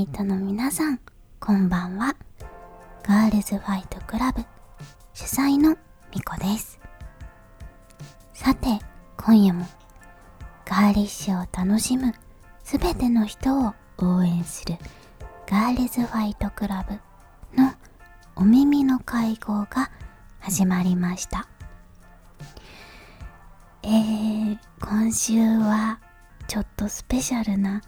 イトの皆さんこんばんは。ガールズファイトクラブ主催のみこです。さて今夜もガーリッシュを楽しむすべての人を応援するガールズファイトクラブのお耳の会合が始まりました。えー、今週はちょっとスペシャルな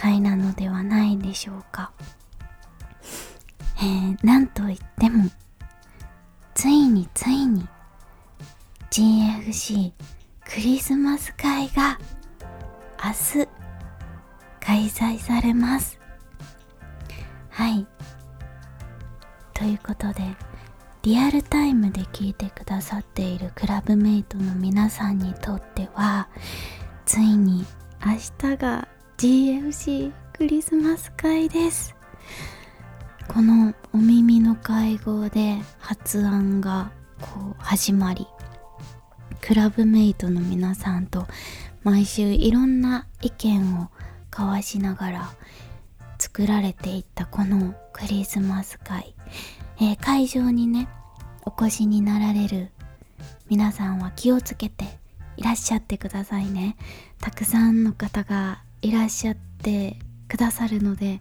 回なのではないでしょうか。えー、なんといってもついについに GFC クリスマス会が明日開催されます。はい。ということでリアルタイムで聞いてくださっているクラブメイトの皆さんにとってはついに明日が GFC クリスマス会です。このお耳の会合で発案がこう始まりクラブメイトの皆さんと毎週いろんな意見を交わしながら作られていったこのクリスマス会。えー、会場にねお越しになられる皆さんは気をつけていらっしゃってくださいね。たくさんの方がいらっしゃってくださるので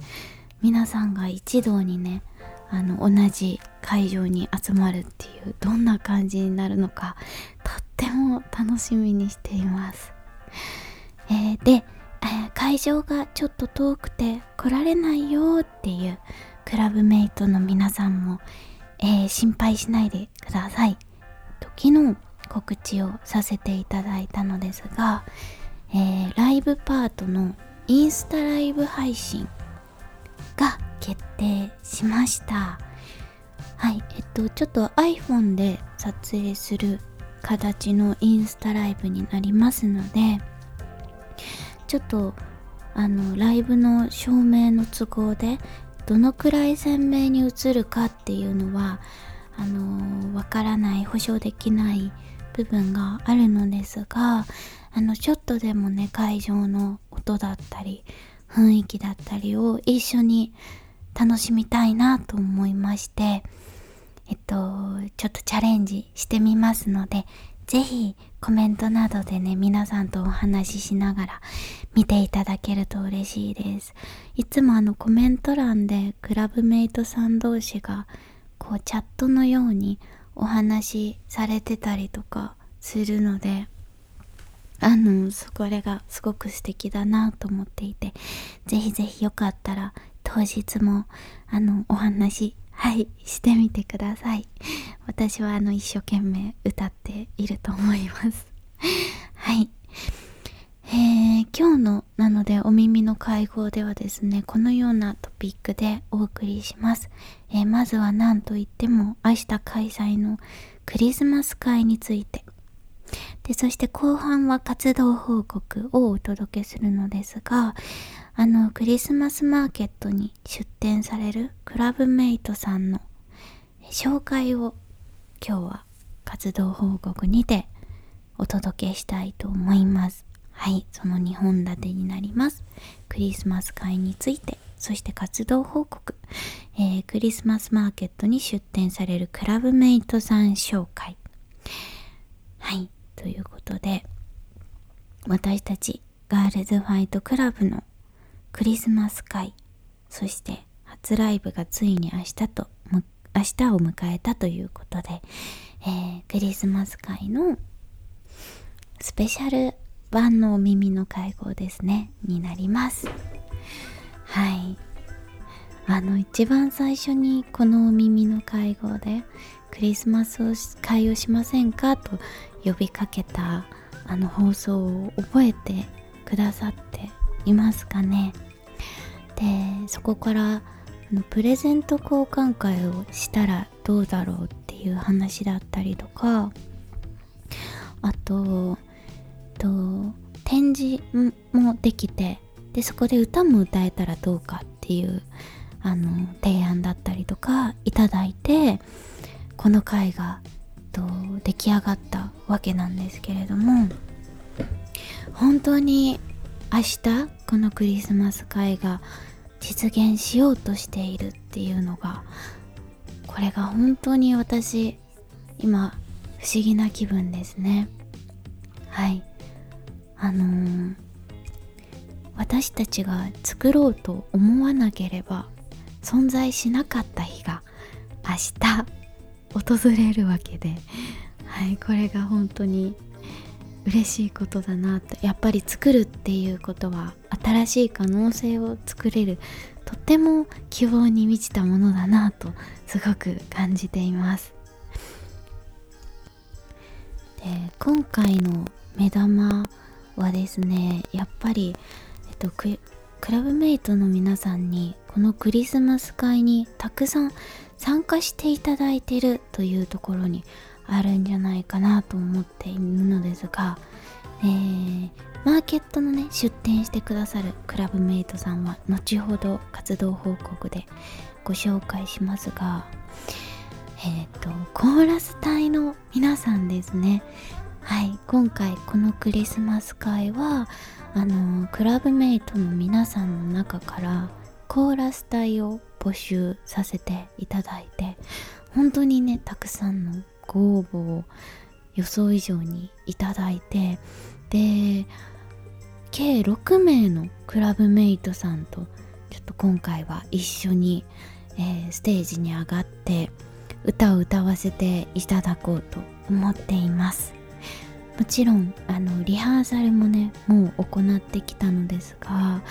皆さんが一堂にねあの同じ会場に集まるっていうどんな感じになるのかとっても楽しみにしています、えー、で、えー、会場がちょっと遠くて来られないよっていうクラブメイトの皆さんも、えー、心配しないでください。時の告知をさせていただいたのですが、えー、ライブパートのインスタライブ配信が決定しました。はい、えっと、ちょっと iPhone で撮影する形のインスタライブになりますので、ちょっとあのライブの照明の都合でどのくらい鮮明に映るかっていうのはあのわからない保証できない部分があるのですがあのちょっとでもね会場の音だったり雰囲気だったりを一緒に楽しみたいなと思いましてえっとちょっとチャレンジしてみますのでぜひコメントなどでね、皆さんとお話ししながら見ていただけると嬉しいです。いつもあのコメント欄でクラブメイトさん同士がこうチャットのようにお話しされてたりとかするので、あの、そこれがすごく素敵だなと思っていて、ぜひぜひよかったら当日もあのお話はいしてみてください。私はあの一生懸命歌っていると思います。はい。えー、今日のなのでお耳の会合ではですねこのようなトピックでお送りします、えー、まずは何といっても明日開催のクリスマス会について。でそして後半は活動報告をお届けするのですがあのクリスマスマーケットに出店されるクラブメイトさんの紹介を今日は活動報告にてお届けしたいと思います。はいその2本立てになります。クリスマス会についてそして活動報告、えー、クリスマスマーケットに出店されるクラブメイトさん紹介。はい。ということで私たちガールズファイトクラブのクリスマス会そして初ライブがついに明日と明日を迎えたということで、えー、クリスマス会のスペシャル版のお耳の会合ですねになります。はい。あの一番最初にこのお耳の会合でクリスマス会をしませんか？と呼びかけたあの放送を覚えてくださっていますかね？でそこからプレゼント交換会をしたらどうだろうっていう話だったりとかあとと展示もできてでそこで歌も歌えたらどうかっていうあの提案だったりとかいただいてこの回がと出来上がったわけなんですけれども本当に明日このクリスマス会が実現しようとしているっていうのがこれが本当に私今不思議な気分ですね。はい。あのー、私たちが作ろうと思わなければ存在しなかった日が明日。訪れるわけで。はいこれが本当に嬉しいことだなとやっぱり作るっていうことは新しい可能性を作れる。とっても希望に満ちたものだなとすごく感じています。で今回の目玉はですねやっぱり、えっと、クラブメイトの皆さんにこのクリスマス会にたくさん参加していただいてるというところにあるんじゃないかなと思っているのですが、えー、マーケットのね出店してくださるクラブメイトさんは後ほど活動報告でご紹介しますがえっ、ー、とコーラス隊の皆さんですね。はい今回このクリスマス会はあのクラブメイトの皆さんの中からコーラス隊を募集させていただいて本当にねたくさんのご応募を予想以上にいただいてで計6名のクラブメイトさんとちょっと今回は一緒に、えー、ステージに上がって歌を歌わせていただこうと思っています。もちろんあのリハーサルもねもう行ってきたのですが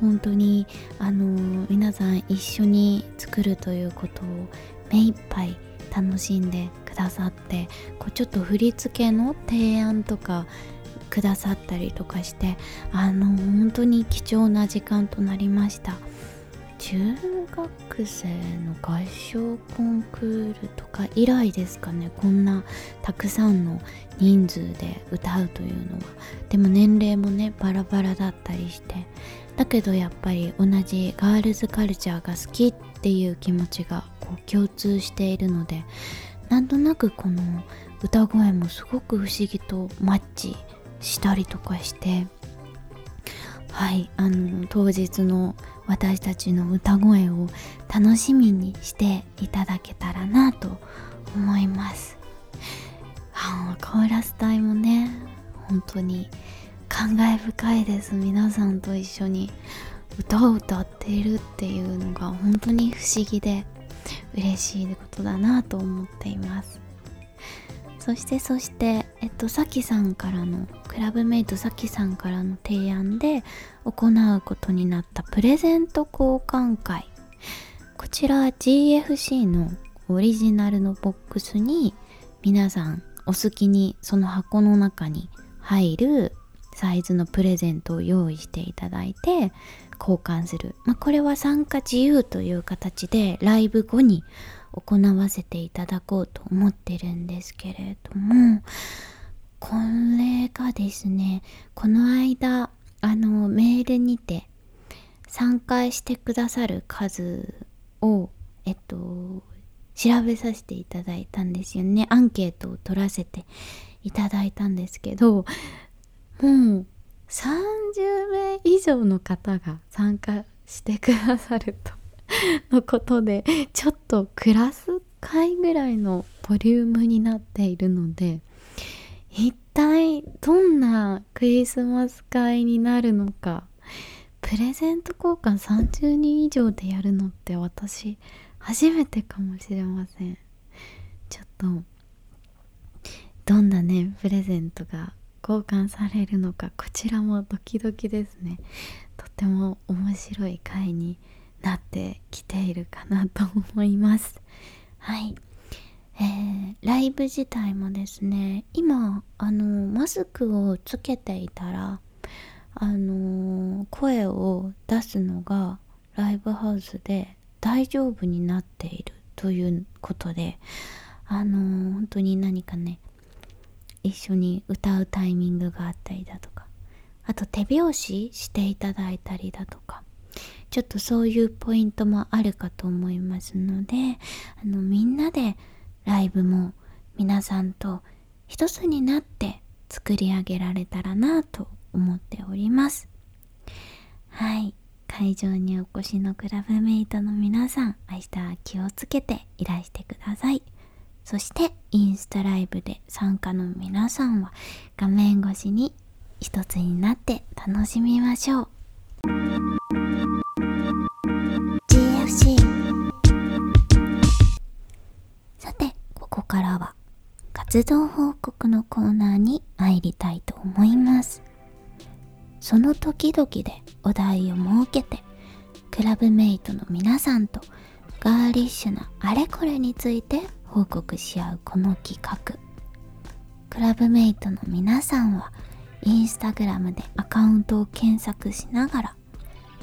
本当にあの皆さん一緒に作るということを目いっぱい楽しんでくださってこうちょっと振り付けの提案とかくださったりとかしてあの本当に貴重な時間となりました。中学生の合唱コンクールとか以来ですかねこんなたくさんの人数で歌うというのは。でも年齢もねバラバラだったりしてだけどやっぱり同じガールズカルチャーが好きっていう気持ちがこう共通しているのでなんとなくこの歌声もすごく不思議とマッチしたりとかしてはいあの当日の私たちの歌声を楽しみにしていただけたらなと思います。あコーラス隊もね本当に感慨深いです。皆さんと一緒に歌を歌っているっていうのが本当に不思議で嬉しいことだなと思っています。そしてそしてえっとさきさんからのクラブメイトさきさんからの提案で行うことになったプレゼント交換会。こちら GFC のオリジナルのボックスに皆さんお好きにその箱の中に入るサイズのプレゼントを用意していただいて交換する、まあ、これは参加自由という形でライブ後に行わせていただこうと思ってるんですけれどもこれがですねこの間あのメールにて参加してくださる数をえっと調べさせていただいたんですよね。アンケートを取らせていただいたんですけどもう30名以上の方が参加してくださると のことでちょっとクラス会ぐらいのボリュームになっているので一体どんなクリスマス会になるのかプレゼント交換30人以上でやるのって私初めてかもしれません。ちょっとどんなねプレゼントが交換されるのかこちらもドキドキですね。とても面白い回になってきているかなと思います。はい。えー、ライブ自体もですね今あのマスクをつけていたらあの声を出すのがライブハウスで大丈夫になっているということであの本当に何かね一緒に歌うタイミングがあったりだとか。あと手拍子していただいたりだとか。ちょっとそういうポイントもあるかと思いますのであのみんなでライブも皆さんと一つになって作り上げられたらなと思っております。はい。会場にお越しのクラブメイトの皆さん明日は気をつけていらしてください。そしてインスタライブで参加の皆さんは画面越しに一つになって楽しみましょう。GFC さてここからは活動報告のコーナーに入りたいと思います。その時々でお題を設けてクラブメイトの皆さんとガーリッシュなあれこれについて報告し合うこの企画。クラブメイトの皆さんはインスタグラムでアカウントを検索しながら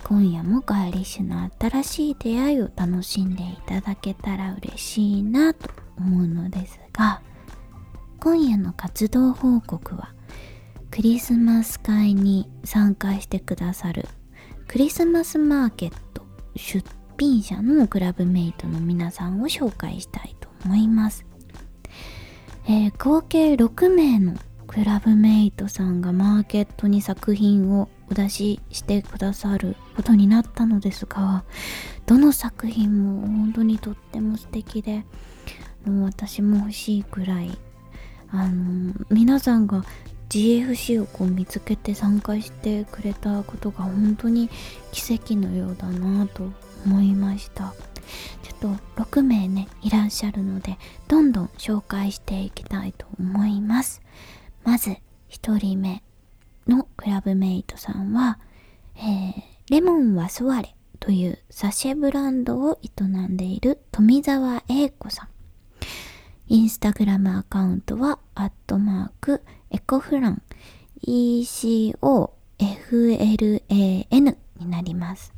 今夜もガーリッシュな新しい出会いを楽しんでいただけたら嬉しいなと思うのですが今夜の活動報告はクリスマス会に参加してくださるクリスマスマーケット出品者のクラブメイトの皆さんを紹介したい思います、えー、合計6名のクラブメイトさんがマーケットに作品をお出ししてくださることになったのですがどの作品も本当にとっても素敵でもう私も欲しいくらいあの皆さんが GFC をこう見つけて参加してくれたことが本当に奇跡のようだなと思いました。ちょっと6名ねいらっしゃるのでどんどん紹介していきたいと思いますまず1人目のクラブメイトさんは、えー、レモンはソワレというサシェブランドを営んでいる富澤英子さんインスタグラムアカウントは、アットマーク、エコフラン、ECOFLAN になります。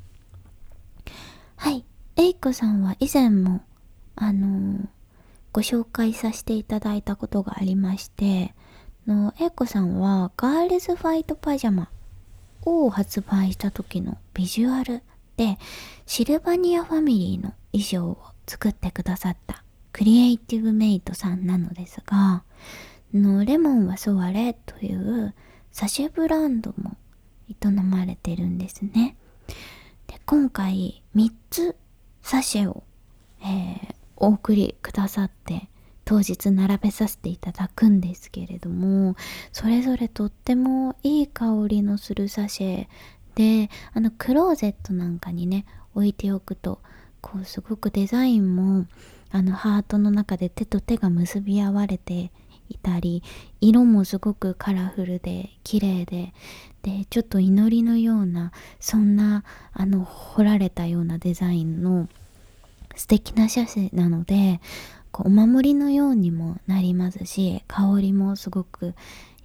はい。エイコさんは以前も、あのー、ご紹介させていただいたことがありまして、のエイコさんはガールズファイトパジャマを発売した時のビジュアルでシルバニアファミリーの衣装を作ってくださったクリエイティブメイトさんなのですが、のレモンはソワレというサシェブランドも営まれてるんですね。で今回3つサシェを、えー、お送りくださって当日並べさせていただくんですけれどもそれぞれとってもいい香りのするサシェであのクローゼットなんかにね置いておくとこうすごくデザインもあのハートの中で手と手が結び合われていたり色もすごくカラフルで綺麗ででちょっと祈りのようなそんなあの彫られたようなデザインの素敵な写真なのでこうお守りのようにもなりますし香りもすごく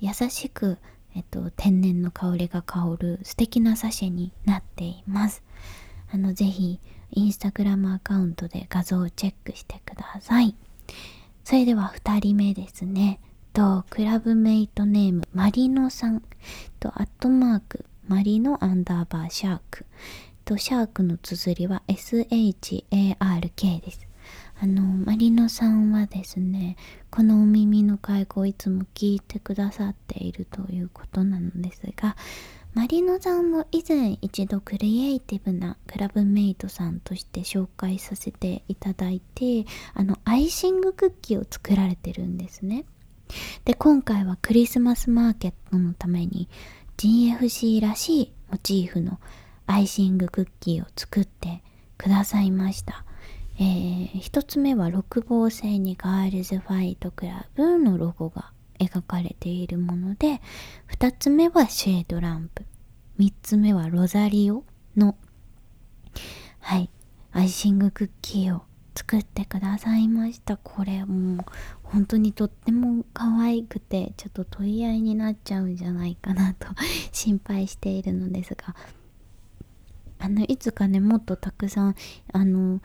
優しく、えっと、天然の香りが香る素敵なサシェになっています。あのぜひインスタグラムアカウントで画像をチェックしてください。それでは2人目ですね。と、クラブメイトネーム、マリノさん。と、アットマーク、マリノアンダーバーシャーク。と、シャークの綴りは SHARK です。あの、マリノさんはですね、このお耳の会合をいつも聞いてくださっているということなのですが、マリノさんも以前一度クリエイティブなクラブメイトさんとして紹介させていただいてあのアイシングクッキーを作られてるんですね。で今回はクリスマスマーケットのために GFC らしいモチーフのアイシングクッキーを作ってくださいました。えー、一つ目は六芒星にガールズファイトクラブのロゴが描かれているもので2つ目はシェードランプ。3つ目はロザリオのはいアイシングクッキーを作ってくださいました。これもう本当にとっても可愛くてちょっと問い合いになっちゃうんじゃないかなと 心配しているのですが。あのいつかねもっとたくさんあの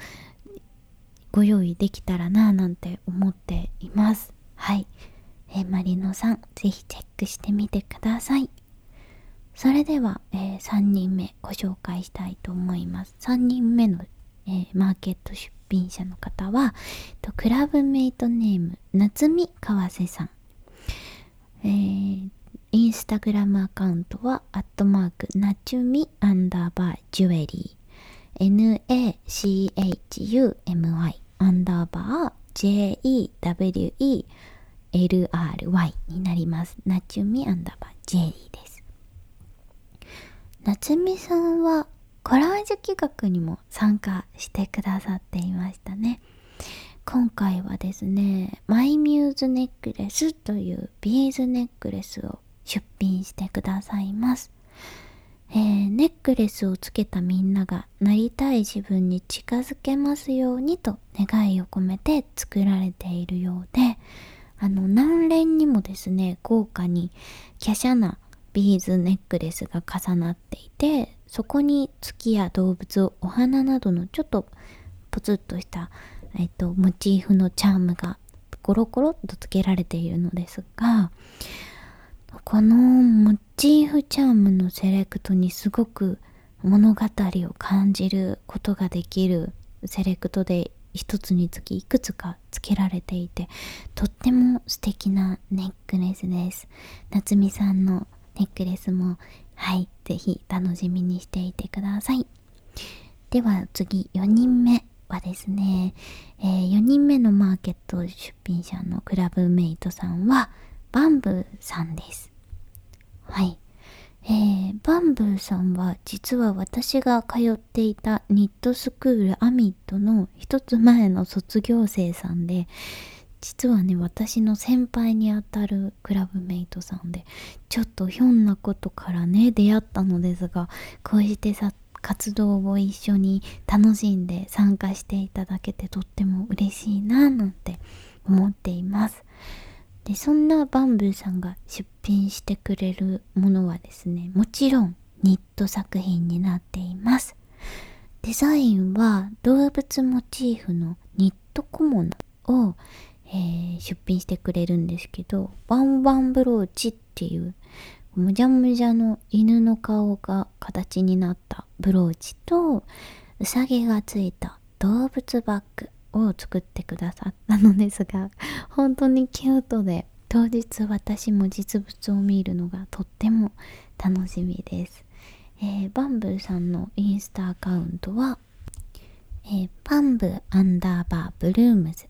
ご用意できたらななんて思っています。はい。えー、マリノさん、ぜひチェックしてみてください。それでは、えー、3人目ご紹介したいと思います。3人目の、えー、マーケット出品者の方は、とクラブメイトネーム、夏見川瀬さん。えー、インスタグラムアカウントは、アットマーク、なちゅみアンダーバージュエリー。n-a-c-h-u-m-y アンダーバー JEWE LRY になります。なちゅみアンダーバージュエリーです。なつみさんはコラージュ企画にも参加してくださっていましたね。今回はですね、マイミューズネックレスというビーズネックレスを出品してくださいます。えー、ネックレスをつけたみんながなりたい自分に近づけますようにと願いを込めて作られているようで、あの、何連にもですね、豪華に華奢なビーズネックレスが重なっていて、そこに月や動物、お花などのちょっとポツッとしたえっと、モチーフのチャームがコロコロっとつけられているのですが、このモチーフチャームのセレクトにすごく物語を感じることができるセレクトで一つにつきいくつかつけられていてとっても素敵なネックレスです夏美さんのネックレスもはいぜひ楽しみにしていてくださいでは次4人目はですね、えー、4人目のマーケット出品者のクラブメイトさんはバンブーさんです。はい。えー、バンブーさんは実は私が通っていたニットスクールアミットの一つ前の卒業生さんで実はね私の先輩にあたるクラブメイトさんでちょっとひょんなことからね出会ったのですがこうしてさ活動を一緒に楽しんで参加していただけてとっても嬉しいななんて思っています。でそんなバンブーさんが出品してくれるものはですねもちろんニット作品になっています。デザインは動物モチーフのニット小物を、えー、出品してくれるんですけどワンワンブローチっていうむじゃむじゃの犬の顔が形になったブローチとうさぎがついた動物バッグを作ってくださったのですが本当にキュートで当日私も実物を見るのがとっても楽しみです、えー、バンブーさんのインスタアカウントは、えー、バンブーアンダーバーブルームズ。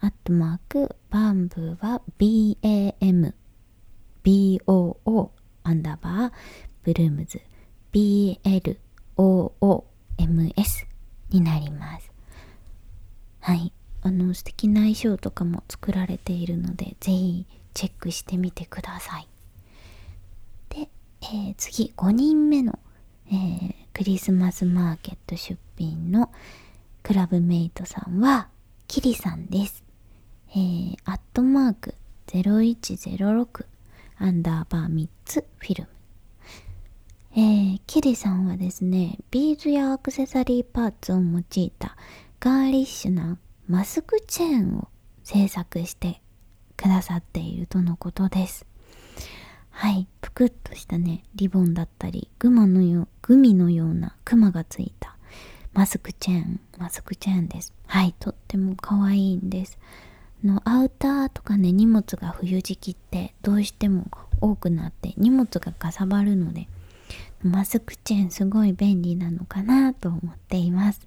アットマークバンブーは BAM BOO アンダーバーブルームズ。BLOOMS になります。はい。あの素敵な衣装とかも作られているので、ぜひチェックしてみてください。で、えー、次、5人目の、えー、クリスマスマーケット出品のクラブメイトさんは、キリさんです。えー、アットマーク0106アンダーバー3つフィルム。えー、キリさんはですね、ビーズやアクセサリーパーツを用いたガーリッシュなマスクチェーンを制作してくださっているとのことです。はい、ぷくっとしたね、リボンだったり、グマのよグミのようなクマがついたマスクチェーン、マスクチェーンです。はい、とっても可愛いんです。のアウターとかね荷物が冬時期ってどうしても多くなって荷物がかさばるのでマスクチェーンすごい便利なのかなと思っています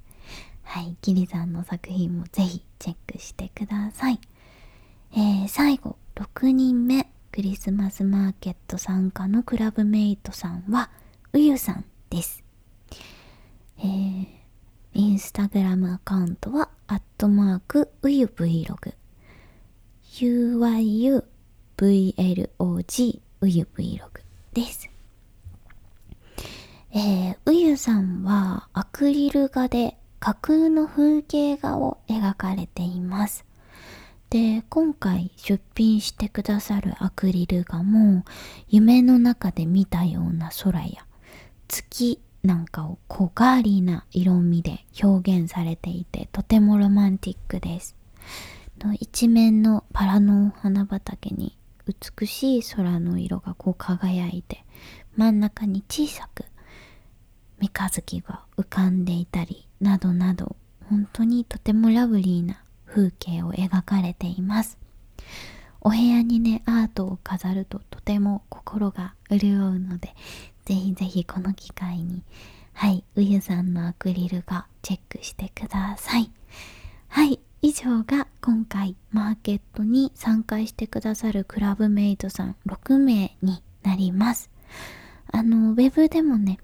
はいキリさんの作品もぜひチェックしてください。えー、最後6人目クリスマスマーケット参加のクラブメイトさんはうゆさんです。えー、インスタグラムアカウントはアットマークうゆ Vlog UYUVLOG うゆ Vlog です。えー、うゆさんはアクリル画で架空の風景画を描かれています。で、今回出品してくださるアクリル画も夢の中で見たような空や月なんかを小ガーリーな色味で表現されていてとてもロマンティックです。の一面のバラの花畑に美しい空の色がこう輝いて真ん中に小さく三日月が浮かんでいたりなどなど本当にとてもラブリーな風景を描かれています。お部屋にねアートを飾るととても心が潤うのでぜひぜひこの機会にはいウユさんのアクリル画チェックしてください。はい以上が今回マーケットに参加してくださるクラブメイトさん6名になります。あのウェブでもね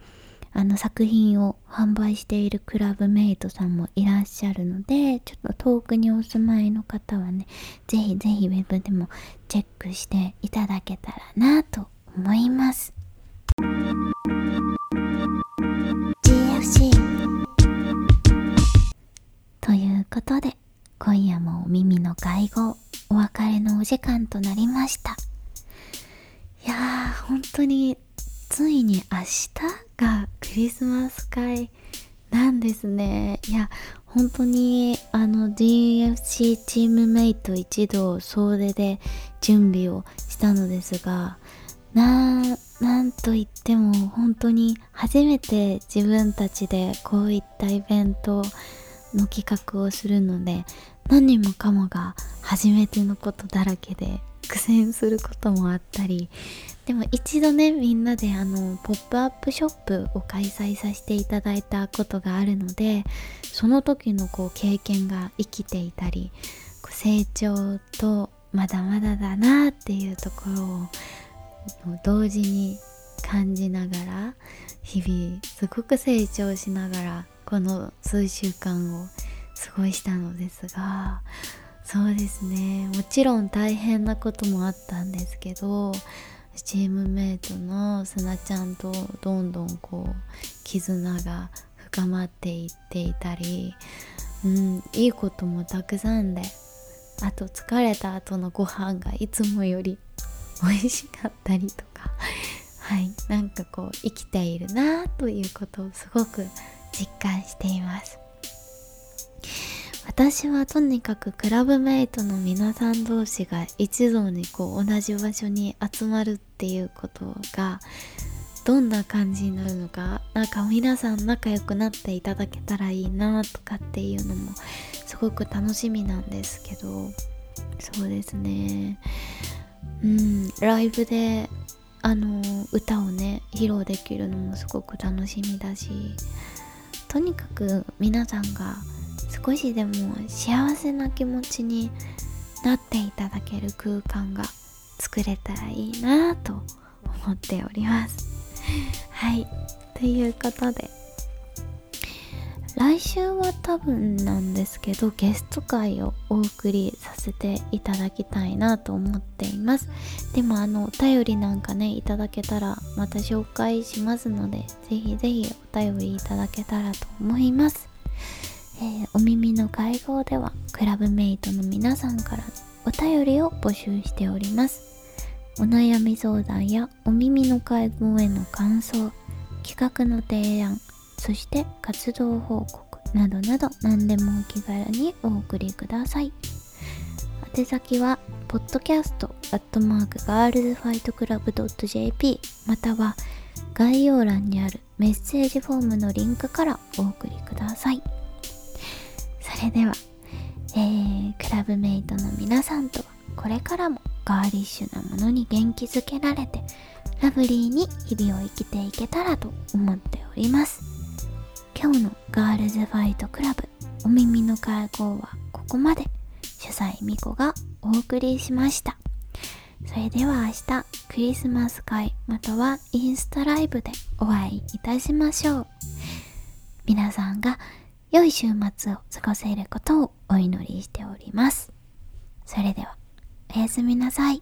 あの作品を販売しているクラブメイトさんもいらっしゃるのでちょっと遠くにお住まいの方はねぜひぜひウェブでもチェックしていただけたらなと思います。GFC ということで今夜もお耳の会合お別れのお時間となりました。いやー本当についに明日がクリスマス会なんですね。いや本当にあの DFC チームメイト一同総出で準備をしたのですがななんといっても本当に初めて自分たちでこういったイベントの企画をするので何もかもが初めてのことだらけで苦戦することもあったりでも一度ねみんなであのポップアップショップを開催させていただいたことがあるのでその時のこう経験が生きていたり成長とまだまだだなっていうところを同時に感じながら日々すごく成長しながらこの数週間を過ごしたのですがそうですね。もちろん大変なこともあったんですけどチームメイトのすなちゃんとどんどんこう絆が深まっていっていたり、うん、いいこともたくさんであと疲れた後のご飯がいつもより美味しかったりとかはいなんかこう生きているなということをすごく実感しています。私はとにかくクラブメイトの皆さん同士が一堂にこう同じ場所に集まるっていうことがどんな感じになるのかなんか皆さん仲良くなっていただけたらいいなとかっていうのもすごく楽しみなんですけどそうですね。うんライブであの歌をね披露できるのもすごく楽しみだしとにかく皆さんが少しでも幸せな気持ちになっていただける空間が作れたらいいなと思っております。はい。ということで来週は多分なんですけどゲスト会をお送りさせていただきたいなと思っています。でもあのお便りなんかねいただけたらまた紹介しますのでぜひぜひお便りいただけたらと思います。えー、お耳の会合ではクラブメイトの皆さんからお便りを募集しておりますお悩み相談やお耳の会合への感想企画の提案そして活動報告などなど何でもお気軽にお送りください宛先は podcast.girlsfightclub.jp または概要欄にあるメッセージフォームのリンクからお送りください。それでは、えー、クラブメイトの皆さんとはこれからもガーリッシュなものに元気づけられてラブリーに日々を生きていけたらと思っております。今日のガールズファイトクラブお耳の会合はここまで。主催ミコがお送りしました。それでは明日クリスマス会またはインスタライブでお会いいたしましょう。皆さんが良い週末を過ごせることをお祈りしております。それでは、おやすみなさい。